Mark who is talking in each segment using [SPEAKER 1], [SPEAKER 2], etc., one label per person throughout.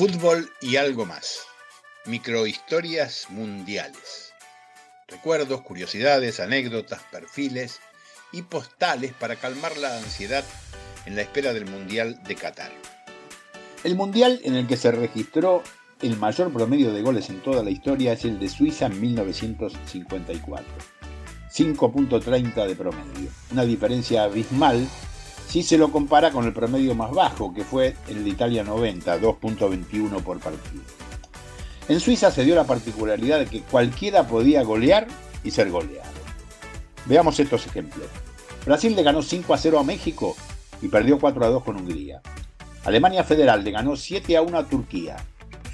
[SPEAKER 1] Fútbol y algo más. Microhistorias mundiales. Recuerdos, curiosidades, anécdotas, perfiles y postales para calmar la ansiedad en la espera del Mundial de Qatar.
[SPEAKER 2] El Mundial en el que se registró el mayor promedio de goles en toda la historia es el de Suiza en 1954. 5.30 de promedio. Una diferencia abismal si se lo compara con el promedio más bajo, que fue el de Italia 90, 2.21 por partido. En Suiza se dio la particularidad de que cualquiera podía golear y ser goleado. Veamos estos ejemplos. Brasil le ganó 5 a 0 a México y perdió 4 a 2 con Hungría. Alemania Federal le ganó 7 a 1 a Turquía,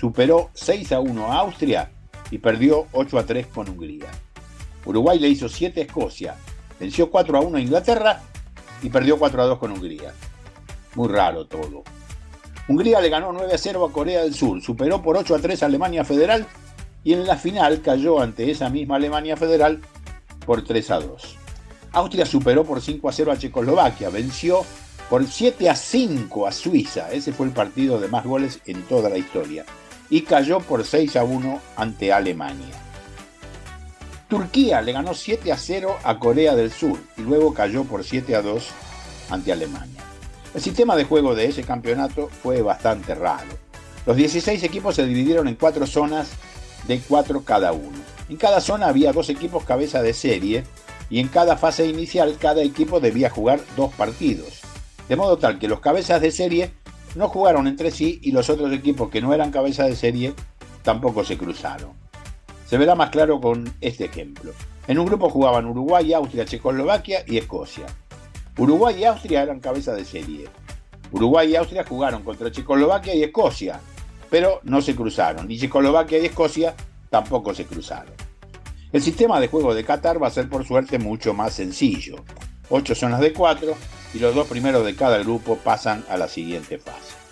[SPEAKER 2] superó 6 a 1 a Austria y perdió 8 a 3 con Hungría. Uruguay le hizo 7 a Escocia, venció 4 a 1 a Inglaterra y perdió 4 a 2 con Hungría. Muy raro todo. Hungría le ganó 9 a 0 a Corea del Sur, superó por 8 a 3 a Alemania Federal y en la final cayó ante esa misma Alemania Federal por 3 a 2. Austria superó por 5 a 0 a Checoslovaquia, venció por 7 a 5 a Suiza, ese fue el partido de más goles en toda la historia, y cayó por 6 a 1 ante Alemania. Turquía le ganó 7 a 0 a Corea del Sur y luego cayó por 7 a 2 ante Alemania. El sistema de juego de ese campeonato fue bastante raro. Los 16 equipos se dividieron en cuatro zonas de 4 cada uno. En cada zona había dos equipos cabeza de serie y en cada fase inicial cada equipo debía jugar dos partidos. De modo tal que los cabezas de serie no jugaron entre sí y los otros equipos que no eran cabezas de serie tampoco se cruzaron. Se verá más claro con este ejemplo. En un grupo jugaban Uruguay, Austria, Checoslovaquia y Escocia. Uruguay y Austria eran cabeza de serie. Uruguay y Austria jugaron contra Checoslovaquia y Escocia, pero no se cruzaron. Y Checoslovaquia y Escocia tampoco se cruzaron. El sistema de juego de Qatar va a ser por suerte mucho más sencillo. Ocho zonas de cuatro y los dos primeros de cada grupo pasan a la siguiente fase.